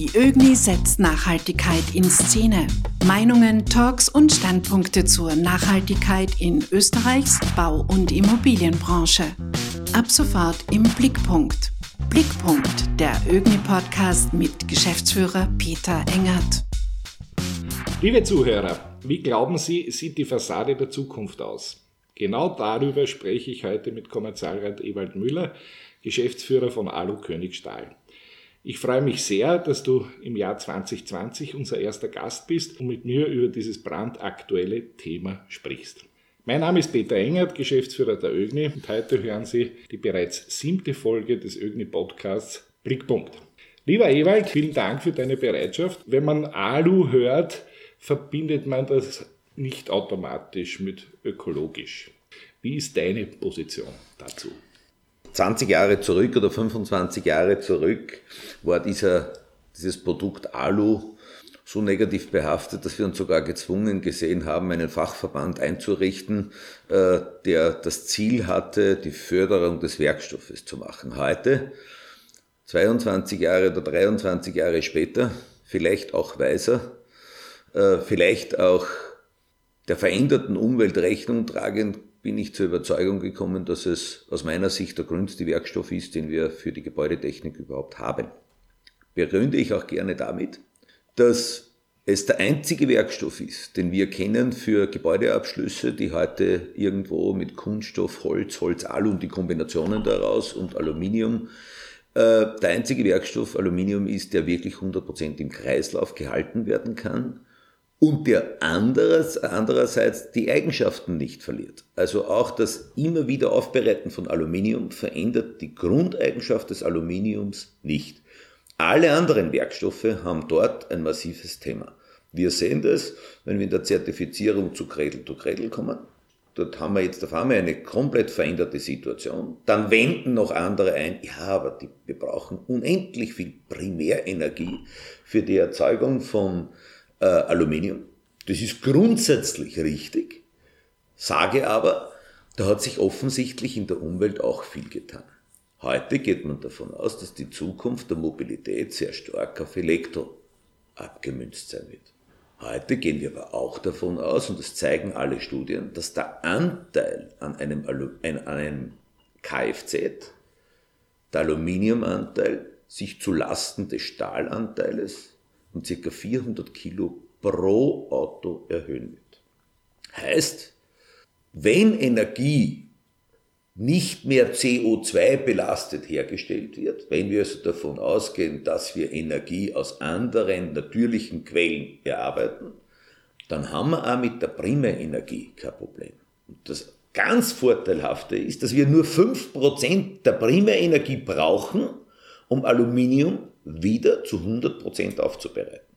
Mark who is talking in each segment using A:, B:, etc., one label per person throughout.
A: Die ÖGNI setzt Nachhaltigkeit in Szene. Meinungen, Talks und Standpunkte zur Nachhaltigkeit in Österreichs Bau- und Immobilienbranche. Ab sofort im Blickpunkt. Blickpunkt, der ÖGNI-Podcast mit Geschäftsführer Peter Engert.
B: Liebe Zuhörer, wie glauben Sie, sieht die Fassade der Zukunft aus? Genau darüber spreche ich heute mit Kommerzialrat Ewald Müller, Geschäftsführer von Alu König Stahl. Ich freue mich sehr, dass du im Jahr 2020 unser erster Gast bist und mit mir über dieses brandaktuelle Thema sprichst. Mein Name ist Peter Engert, Geschäftsführer der ÖGNI und heute hören Sie die bereits siebte Folge des ÖGNI-Podcasts Blickpunkt. Lieber Ewald, vielen Dank für deine Bereitschaft. Wenn man Alu hört, verbindet man das nicht automatisch mit ökologisch. Wie ist deine Position dazu?
C: 20 Jahre zurück oder 25 Jahre zurück war dieser, dieses Produkt Alu so negativ behaftet, dass wir uns sogar gezwungen gesehen haben, einen Fachverband einzurichten, äh, der das Ziel hatte, die Förderung des Werkstoffes zu machen. Heute, 22 Jahre oder 23 Jahre später, vielleicht auch weiser, äh, vielleicht auch der veränderten Umwelt Rechnung tragend, bin ich zur Überzeugung gekommen, dass es aus meiner Sicht der grünste Werkstoff ist, den wir für die Gebäudetechnik überhaupt haben. Begründe ich auch gerne damit, dass es der einzige Werkstoff ist, den wir kennen für Gebäudeabschlüsse, die heute irgendwo mit Kunststoff, Holz, Holz, Alu und die Kombinationen daraus und Aluminium äh, der einzige Werkstoff Aluminium ist, der wirklich 100% im Kreislauf gehalten werden kann und der anderes, andererseits die Eigenschaften nicht verliert. Also auch das immer wieder Aufbereiten von Aluminium verändert die Grundeigenschaft des Aluminiums nicht. Alle anderen Werkstoffe haben dort ein massives Thema. Wir sehen das, wenn wir in der Zertifizierung zu Cradle to Cradle kommen. Dort haben wir jetzt auf einmal eine komplett veränderte Situation. Dann wenden noch andere ein, ja, aber die, wir brauchen unendlich viel Primärenergie für die Erzeugung von äh, Aluminium. Das ist grundsätzlich richtig, sage aber, da hat sich offensichtlich in der Umwelt auch viel getan. Heute geht man davon aus, dass die Zukunft der Mobilität sehr stark auf Elektro abgemünzt sein wird. Heute gehen wir aber auch davon aus, und das zeigen alle Studien, dass der Anteil an einem, Alu an einem Kfz, der Aluminiumanteil, sich zu Lasten des Stahlanteils um ca. 400 Kilo pro Auto erhöhen wird. Heißt, wenn Energie nicht mehr CO2 belastet hergestellt wird, wenn wir also davon ausgehen, dass wir Energie aus anderen natürlichen Quellen erarbeiten, dann haben wir auch mit der Primärenergie kein Problem. Und das ganz Vorteilhafte ist, dass wir nur 5% der Primärenergie brauchen, um Aluminium wieder zu 100% aufzubereiten.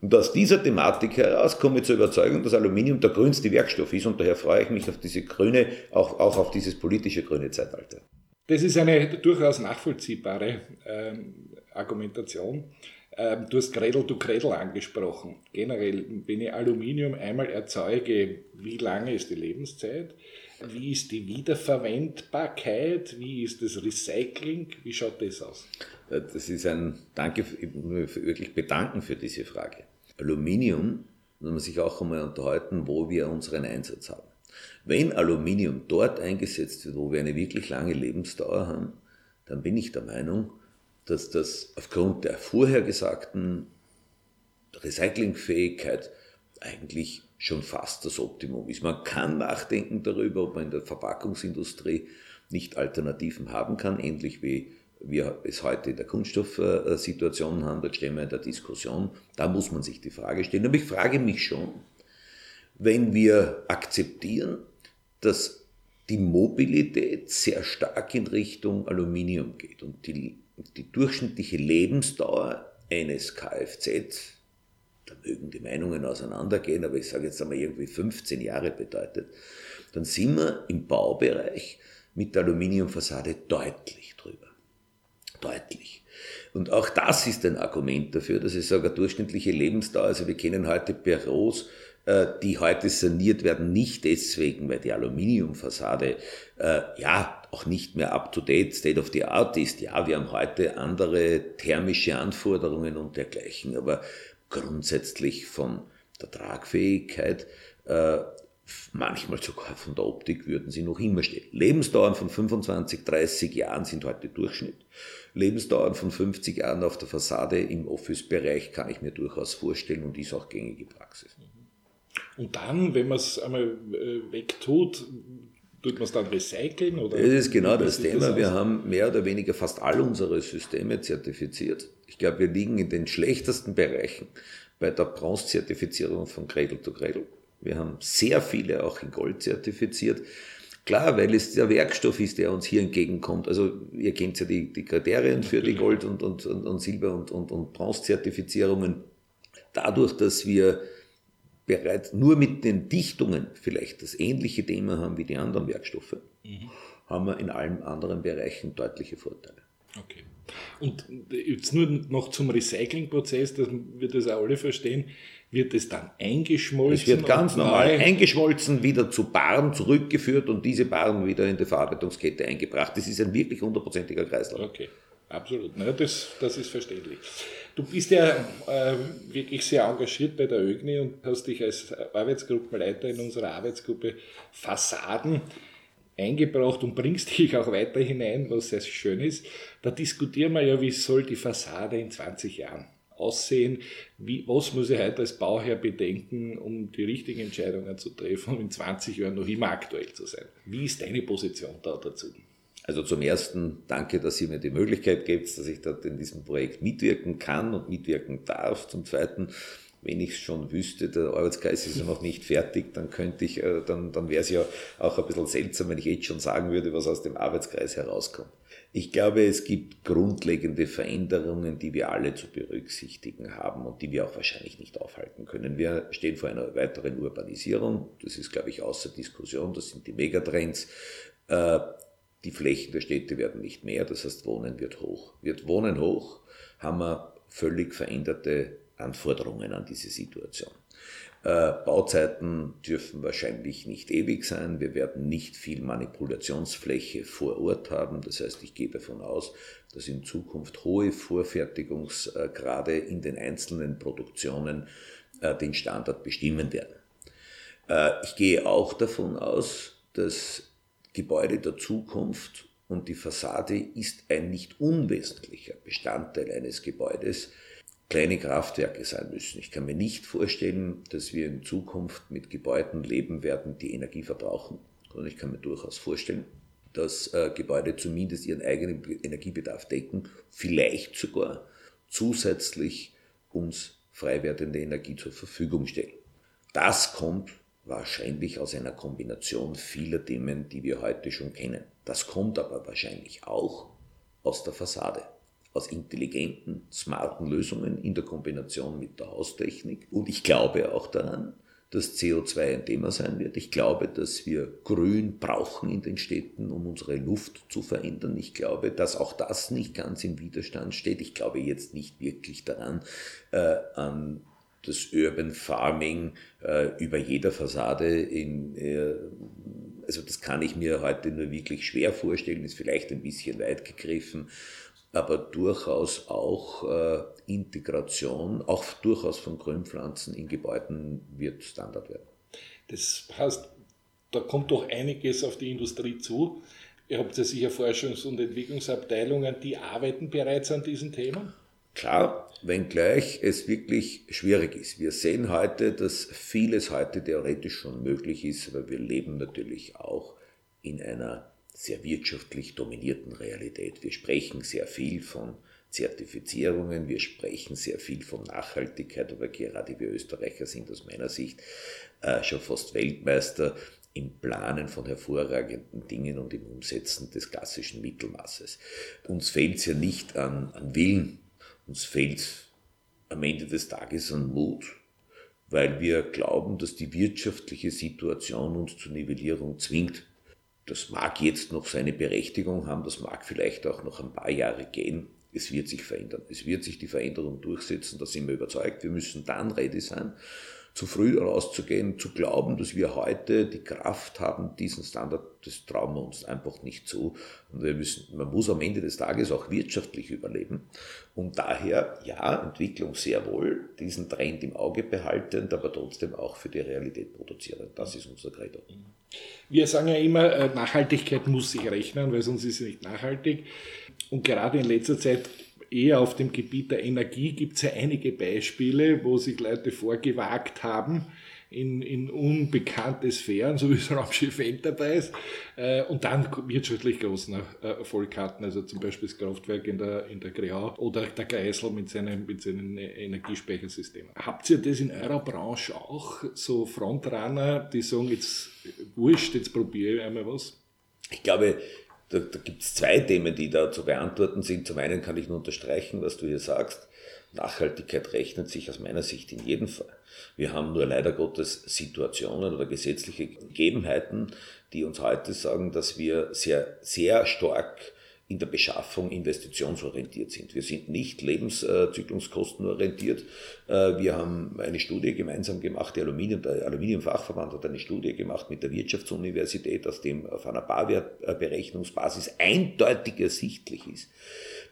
C: Und aus dieser Thematik heraus komme ich zur Überzeugung, dass Aluminium der grünste Werkstoff ist und daher freue ich mich auf diese grüne, auch, auch auf dieses politische grüne Zeitalter.
B: Das ist eine durchaus nachvollziehbare ähm, Argumentation. Ähm, du hast Cradle to Cradle angesprochen. Generell, wenn ich Aluminium einmal erzeuge, wie lange ist die Lebenszeit? Wie ist die Wiederverwendbarkeit? Wie ist das Recycling? Wie schaut das aus?
C: Äh, das ist ein, danke, ich muss wirklich bedanken für diese Frage. Aluminium, muss man sich auch einmal unterhalten, wo wir unseren Einsatz haben. Wenn Aluminium dort eingesetzt wird, wo wir eine wirklich lange Lebensdauer haben, dann bin ich der Meinung, dass das aufgrund der vorher gesagten Recyclingfähigkeit eigentlich schon fast das Optimum ist. Man kann nachdenken darüber, ob man in der Verpackungsindustrie nicht Alternativen haben kann, ähnlich wie wir es heute in der Kunststoffsituation haben, dort stehen wir in der Diskussion, da muss man sich die Frage stellen. Aber ich frage mich schon, wenn wir akzeptieren, dass die Mobilität sehr stark in Richtung Aluminium geht und die, die durchschnittliche Lebensdauer eines Kfz, da mögen die Meinungen auseinandergehen, aber ich sage jetzt einmal irgendwie 15 Jahre bedeutet, dann sind wir im Baubereich mit der Aluminiumfassade deutlich drüber deutlich. Und auch das ist ein Argument dafür, dass ich sage, durchschnittliche Lebensdauer, also wir kennen heute Büros, äh, die heute saniert werden, nicht deswegen, weil die Aluminiumfassade äh, ja auch nicht mehr up-to-date, state of the art ist. Ja, wir haben heute andere thermische Anforderungen und dergleichen, aber grundsätzlich von der Tragfähigkeit, äh, manchmal sogar von der Optik würden sie noch immer stehen. Lebensdauern von 25, 30 Jahren sind heute Durchschnitt. Lebensdauern von 50 Jahren auf der Fassade im Office-Bereich kann ich mir durchaus vorstellen und ist auch gängige Praxis.
B: Und dann, wenn man es einmal äh, wegtut, tut man es dann recyceln? Oder
C: das ist genau das Thema. Das wir haben mehr oder weniger fast all unsere Systeme zertifiziert. Ich glaube, wir liegen in den schlechtesten Bereichen bei der Bronze-Zertifizierung von Cradle to Cradle. Wir haben sehr viele auch in Gold zertifiziert. Klar, weil es der Werkstoff ist, der uns hier entgegenkommt. Also ihr kennt ja die, die Kriterien für die Gold- und, und, und, und Silber- und, und, und Bronze-Zertifizierungen. Dadurch, dass wir bereits nur mit den Dichtungen vielleicht das ähnliche Thema haben wie die anderen Werkstoffe, mhm. haben wir in allen anderen Bereichen deutliche Vorteile.
B: Okay. Und jetzt nur noch zum Recyclingprozess, dass wir das auch alle verstehen, wird es dann eingeschmolzen?
C: Es wird ganz normal eingeschmolzen, wieder zu Baren zurückgeführt und diese Baren wieder in die Verarbeitungskette eingebracht. Das ist ein wirklich hundertprozentiger Kreislauf.
B: Okay, absolut. Na, das, das ist verständlich. Du bist ja äh, wirklich sehr engagiert bei der ÖGNI und hast dich als Arbeitsgruppenleiter in unserer Arbeitsgruppe Fassaden eingebracht und bringst dich auch weiter hinein, was sehr schön ist. Da diskutieren wir ja, wie soll die Fassade in 20 Jahren aussehen, wie, was muss ich heute als Bauherr bedenken, um die richtigen Entscheidungen zu treffen, um in 20 Jahren noch immer aktuell zu sein. Wie ist deine Position da dazu?
C: Also zum ersten danke, dass ihr mir die Möglichkeit gebt, dass ich dort in diesem Projekt mitwirken kann und mitwirken darf. Zum zweiten, wenn ich es schon wüsste, der Arbeitskreis ist ja noch nicht fertig, dann könnte ich, äh, dann, dann wäre es ja auch ein bisschen seltsam, wenn ich jetzt schon sagen würde, was aus dem Arbeitskreis herauskommt. Ich glaube, es gibt grundlegende Veränderungen, die wir alle zu berücksichtigen haben und die wir auch wahrscheinlich nicht aufhalten können. Wir stehen vor einer weiteren Urbanisierung. Das ist, glaube ich, außer Diskussion. Das sind die Megatrends. Die Flächen der Städte werden nicht mehr, das heißt Wohnen wird hoch. Wird Wohnen hoch, haben wir völlig veränderte Anforderungen an diese Situation. Äh, Bauzeiten dürfen wahrscheinlich nicht ewig sein. Wir werden nicht viel Manipulationsfläche vor Ort haben. Das heißt, ich gehe davon aus, dass in Zukunft hohe Vorfertigungsgrade in den einzelnen Produktionen äh, den Standard bestimmen werden. Äh, ich gehe auch davon aus, dass Gebäude der Zukunft und die Fassade ist ein nicht unwesentlicher Bestandteil eines Gebäudes, kleine Kraftwerke sein müssen. Ich kann mir nicht vorstellen, dass wir in Zukunft mit Gebäuden leben werden, die Energie verbrauchen, sondern ich kann mir durchaus vorstellen, dass äh, Gebäude zumindest ihren eigenen Energiebedarf decken, vielleicht sogar zusätzlich uns frei werdende Energie zur Verfügung stellen. Das kommt wahrscheinlich aus einer Kombination vieler Themen, die wir heute schon kennen. Das kommt aber wahrscheinlich auch aus der Fassade, aus intelligenten, smarten Lösungen in der Kombination mit der Haustechnik. Und ich glaube auch daran, dass CO2 ein Thema sein wird. Ich glaube, dass wir Grün brauchen in den Städten, um unsere Luft zu verändern. Ich glaube, dass auch das nicht ganz im Widerstand steht. Ich glaube jetzt nicht wirklich daran, äh, an das Urban Farming äh, über jeder Fassade in, äh, also das kann ich mir heute nur wirklich schwer vorstellen, ist vielleicht ein bisschen weit gegriffen, aber durchaus auch äh, Integration, auch durchaus von Grünpflanzen in Gebäuden wird Standard werden.
B: Das heißt, da kommt doch einiges auf die Industrie zu. Ihr habt ja sicher Forschungs- und Entwicklungsabteilungen, die arbeiten bereits an diesem Thema?
C: Klar, wenngleich es wirklich schwierig ist. Wir sehen heute, dass vieles heute theoretisch schon möglich ist, aber wir leben natürlich auch in einer sehr wirtschaftlich dominierten Realität. Wir sprechen sehr viel von Zertifizierungen, wir sprechen sehr viel von Nachhaltigkeit, aber gerade wir Österreicher sind aus meiner Sicht äh, schon fast Weltmeister im Planen von hervorragenden Dingen und im Umsetzen des klassischen Mittelmaßes. Uns fehlt es ja nicht an, an Willen, uns fehlt am Ende des Tages an Mut, weil wir glauben, dass die wirtschaftliche Situation uns zur Nivellierung zwingt. Das mag jetzt noch seine Berechtigung haben, das mag vielleicht auch noch ein paar Jahre gehen. Es wird sich verändern. Es wird sich die Veränderung durchsetzen, da sind wir überzeugt. Wir müssen dann ready sein. Zu früh rauszugehen, zu glauben, dass wir heute die Kraft haben, diesen Standard, das trauen wir uns einfach nicht zu. Und wir müssen, man muss am Ende des Tages auch wirtschaftlich überleben. Und daher, ja, Entwicklung sehr wohl, diesen Trend im Auge behaltend, aber trotzdem auch für die Realität produzieren. Das ist unser Credo.
B: Wir sagen ja immer, äh, Nachhaltigkeit muss sich rechnen, weil sonst ist sie nicht nachhaltig. Und gerade in letzter Zeit eher auf dem Gebiet der Energie gibt es ja einige Beispiele, wo sich Leute vorgewagt haben in, in unbekannte Sphären, so wie das Raumschiff Enterprise, äh, und dann wirtschaftlich großen Erfolg hatten, also zum Beispiel das Kraftwerk in der, in der Greau oder der Kreisel mit seinem, mit seinen Energiespeichersystemen. Habt ihr das in eurer Branche auch, so Frontrunner, die sagen, jetzt wurscht, jetzt probiere ich einmal was?
C: Ich glaube, da, da gibt es zwei Themen, die da zu beantworten sind. Zum einen kann ich nur unterstreichen, was du hier sagst. Nachhaltigkeit rechnet sich aus meiner Sicht in jedem Fall. Wir haben nur leider Gottes Situationen oder gesetzliche Gegebenheiten, die uns heute sagen, dass wir sehr, sehr stark in der Beschaffung investitionsorientiert sind. Wir sind nicht lebenszykluskostenorientiert. Äh, wir haben eine Studie gemeinsam gemacht, der Aluminium, der Aluminiumfachverband hat eine Studie gemacht mit der Wirtschaftsuniversität, aus dem auf einer Barwertberechnungsbasis eindeutig ersichtlich ist,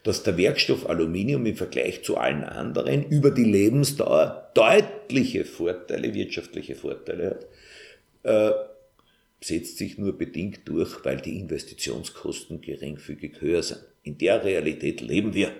C: dass der Werkstoff Aluminium im Vergleich zu allen anderen über die Lebensdauer deutliche Vorteile, wirtschaftliche Vorteile hat äh, setzt sich nur bedingt durch, weil die Investitionskosten geringfügig höher sind. In der Realität leben wir.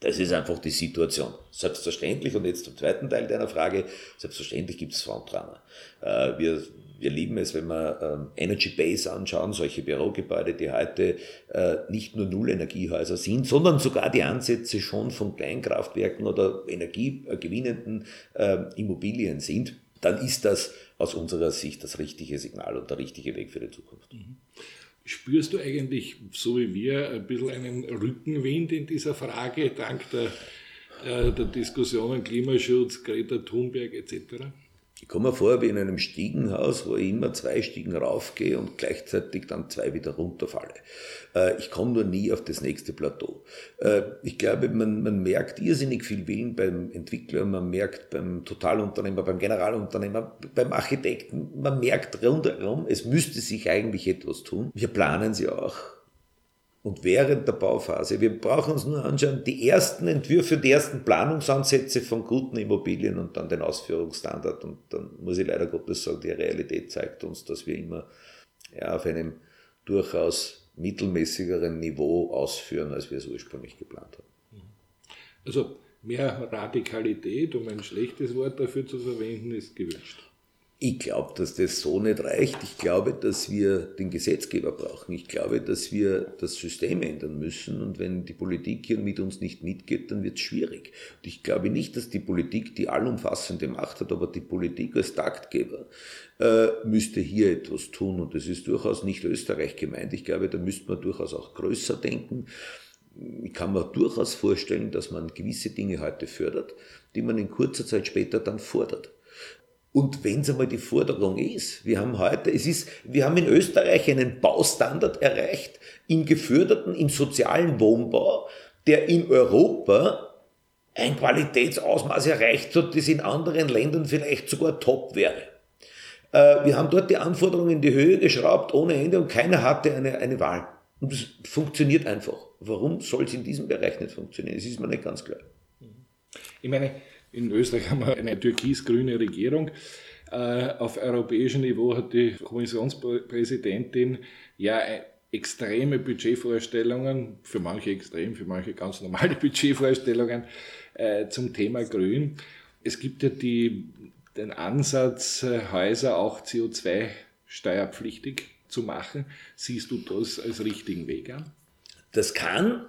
C: Das ist einfach die Situation. Selbstverständlich, und jetzt zum zweiten Teil deiner Frage, selbstverständlich gibt es Frontrunner. Äh, wir, wir lieben es, wenn wir ähm, Energy Base anschauen, solche Bürogebäude, die heute äh, nicht nur Nullenergiehäuser sind, sondern sogar die Ansätze schon von Kleinkraftwerken oder energiegewinnenden äh, Immobilien sind, dann ist das aus unserer Sicht das richtige Signal und der richtige Weg für die Zukunft. Mhm.
B: Spürst du eigentlich, so wie wir, ein bisschen einen Rückenwind in dieser Frage, dank der, äh, der Diskussionen Klimaschutz, Greta Thunberg etc.?
C: Ich komme mir vor wie in einem Stiegenhaus, wo ich immer zwei Stiegen raufgehe und gleichzeitig dann zwei wieder runterfalle. Äh, ich komme nur nie auf das nächste Plateau. Äh, ich glaube, man, man merkt irrsinnig viel Willen beim Entwickler, man merkt beim Totalunternehmer, beim Generalunternehmer, beim Architekten, man merkt rundherum, es müsste sich eigentlich etwas tun. Wir planen sie auch und während der Bauphase. Wir brauchen uns nur anschauen, die ersten Entwürfe, die ersten Planungsansätze von guten Immobilien und dann den Ausführungsstandard. Und dann muss ich leider Gottes sagen, die Realität zeigt uns, dass wir immer ja, auf einem durchaus mittelmäßigeren Niveau ausführen, als wir es ursprünglich geplant haben.
B: Also mehr Radikalität, um ein schlechtes Wort dafür zu verwenden, ist gewünscht.
C: Ich glaube, dass das so nicht reicht. Ich glaube, dass wir den Gesetzgeber brauchen. Ich glaube, dass wir das System ändern müssen. Und wenn die Politik hier mit uns nicht mitgeht, dann wird es schwierig. Und ich glaube nicht, dass die Politik die allumfassende Macht hat, aber die Politik als Taktgeber äh, müsste hier etwas tun. Und das ist durchaus nicht Österreich gemeint. Ich glaube, da müsste man durchaus auch größer denken. Ich kann mir durchaus vorstellen, dass man gewisse Dinge heute fördert, die man in kurzer Zeit später dann fordert. Und wenn es einmal die Forderung ist, wir haben heute, es ist, wir haben in Österreich einen Baustandard erreicht im geförderten, im sozialen Wohnbau, der in Europa ein Qualitätsausmaß erreicht hat, das in anderen Ländern vielleicht sogar top wäre. Äh, wir haben dort die Anforderungen in die Höhe geschraubt ohne Ende und keiner hatte eine, eine Wahl. Und es funktioniert einfach. Warum soll es in diesem Bereich nicht funktionieren? Das ist mir nicht ganz klar.
B: Ich meine, in Österreich haben wir eine türkis-grüne Regierung. Äh, auf europäischem Niveau hat die Kommissionspräsidentin ja extreme Budgetvorstellungen, für manche extrem, für manche ganz normale Budgetvorstellungen äh, zum Thema Grün. Es gibt ja die, den Ansatz, äh, Häuser auch CO2-steuerpflichtig zu machen. Siehst du das als richtigen Weg an?
C: Das kann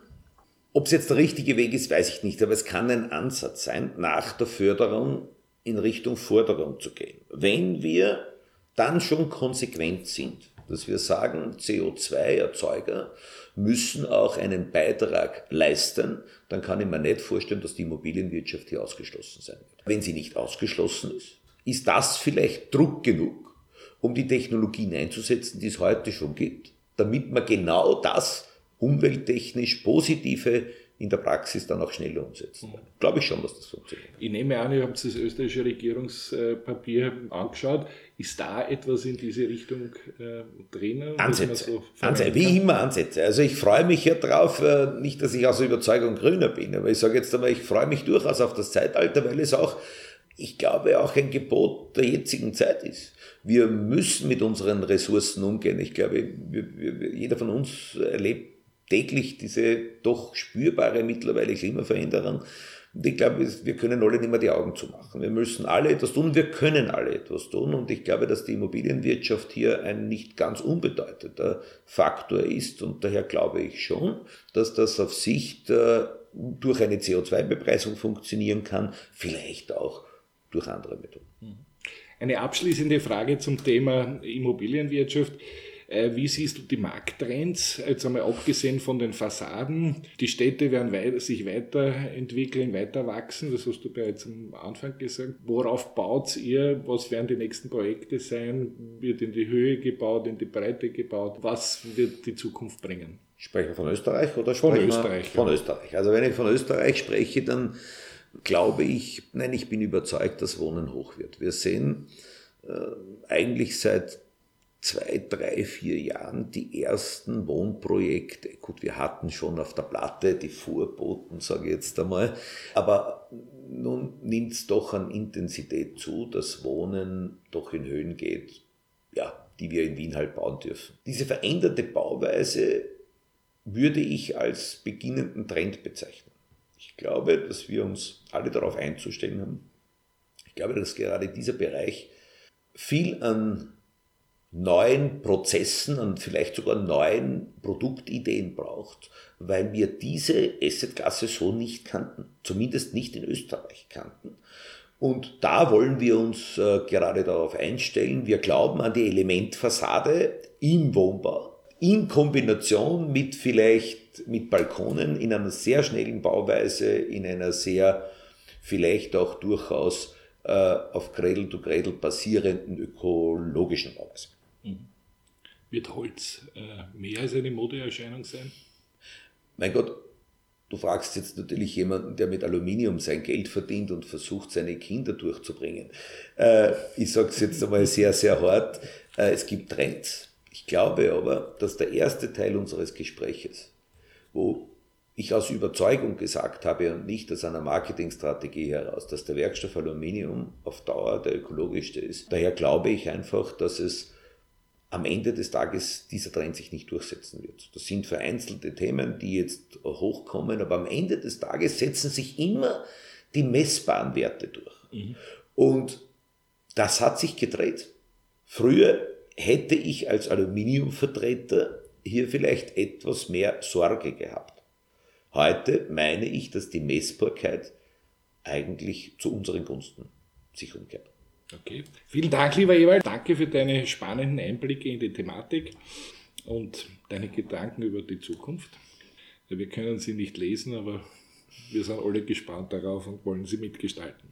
C: ob es jetzt der richtige Weg ist, weiß ich nicht, aber es kann ein Ansatz sein, nach der Förderung in Richtung Forderung zu gehen. Wenn wir dann schon konsequent sind, dass wir sagen, CO2-Erzeuger müssen auch einen Beitrag leisten, dann kann ich mir nicht vorstellen, dass die Immobilienwirtschaft hier ausgeschlossen sein wird. Wenn sie nicht ausgeschlossen ist, ist das vielleicht Druck genug, um die Technologien einzusetzen, die es heute schon gibt, damit man genau das umwelttechnisch positive in der Praxis dann auch schneller umsetzen. Mhm. Glaube ich schon, dass das funktioniert.
B: Ich nehme an, ihr habt das österreichische Regierungspapier angeschaut. Ist da etwas in diese Richtung äh, drinnen?
C: Ansätze. So Ansätze. Wie immer Ansätze. Also ich freue mich ja drauf, äh, nicht, dass ich aus Überzeugung Grüner bin, aber ich sage jetzt einmal, ich freue mich durchaus auf das Zeitalter, weil es auch, ich glaube, auch ein Gebot der jetzigen Zeit ist. Wir müssen mit unseren Ressourcen umgehen. Ich glaube, wir, wir, jeder von uns erlebt täglich diese doch spürbare mittlerweile Klimaveränderung. Und ich glaube, wir können alle nicht mehr die Augen zumachen. Wir müssen alle etwas tun, wir können alle etwas tun. Und ich glaube, dass die Immobilienwirtschaft hier ein nicht ganz unbedeutender Faktor ist. Und daher glaube ich schon, dass das auf Sicht äh, durch eine CO2-Bepreisung funktionieren kann, vielleicht auch durch andere Methoden.
B: Eine abschließende Frage zum Thema Immobilienwirtschaft. Äh, wie siehst du die Markttrends, jetzt einmal abgesehen von den Fassaden? Die Städte werden sich weiterentwickeln, weiter wachsen, das hast du bereits am Anfang gesagt. Worauf baut ihr? Was werden die nächsten Projekte sein? Wird in die Höhe gebaut, in die Breite gebaut? Was wird die Zukunft bringen?
C: Sprechen wir von Österreich oder von Österreich? Von ja. Österreich. Also wenn ich von Österreich spreche, dann glaube ich, nein, ich bin überzeugt, dass Wohnen hoch wird. Wir sehen äh, eigentlich seit zwei, drei, vier Jahren die ersten Wohnprojekte. Gut, wir hatten schon auf der Platte die Vorboten, sage ich jetzt einmal, aber nun nimmt es doch an Intensität zu, dass Wohnen doch in Höhen geht, ja, die wir in Wien halt bauen dürfen. Diese veränderte Bauweise würde ich als beginnenden Trend bezeichnen. Ich glaube, dass wir uns alle darauf einzustellen haben. Ich glaube, dass gerade dieser Bereich viel an neuen Prozessen und vielleicht sogar neuen Produktideen braucht, weil wir diese Assetklasse so nicht kannten, zumindest nicht in Österreich kannten. Und da wollen wir uns äh, gerade darauf einstellen. Wir glauben an die Elementfassade im Wohnbau in Kombination mit vielleicht mit Balkonen in einer sehr schnellen Bauweise, in einer sehr vielleicht auch durchaus äh, auf Cradle to Cradle basierenden ökologischen Bauweise. Mhm.
B: Wird Holz äh, mehr als eine Modeerscheinung sein?
C: Mein Gott, du fragst jetzt natürlich jemanden, der mit Aluminium sein Geld verdient und versucht, seine Kinder durchzubringen. Äh, ich sage es jetzt einmal sehr, sehr hart. Äh, es gibt Trends. Ich glaube aber, dass der erste Teil unseres Gespräches, wo ich aus Überzeugung gesagt habe und nicht aus einer Marketingstrategie heraus, dass der Werkstoff Aluminium auf Dauer der ökologischste ist. Daher glaube ich einfach, dass es am Ende des Tages dieser Trend sich nicht durchsetzen wird. Das sind vereinzelte Themen, die jetzt hochkommen, aber am Ende des Tages setzen sich immer die messbaren Werte durch. Mhm. Und das hat sich gedreht. Früher hätte ich als Aluminiumvertreter hier vielleicht etwas mehr Sorge gehabt. Heute meine ich, dass die Messbarkeit eigentlich zu unseren Gunsten sich umkehrt.
B: Okay. Vielen Dank, lieber Ewald. Danke für deine spannenden Einblicke in die Thematik und deine Gedanken über die Zukunft. Wir können sie nicht lesen, aber wir sind alle gespannt darauf und wollen sie mitgestalten.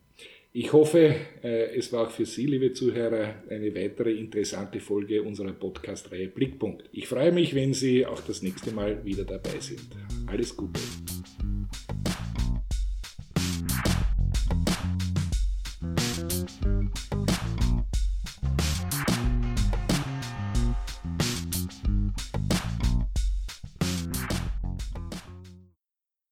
B: Ich hoffe, äh, es war auch für Sie, liebe Zuhörer, eine weitere interessante Folge unserer Podcast-Reihe Blickpunkt. Ich freue mich, wenn Sie auch das nächste Mal wieder dabei sind. Alles Gute.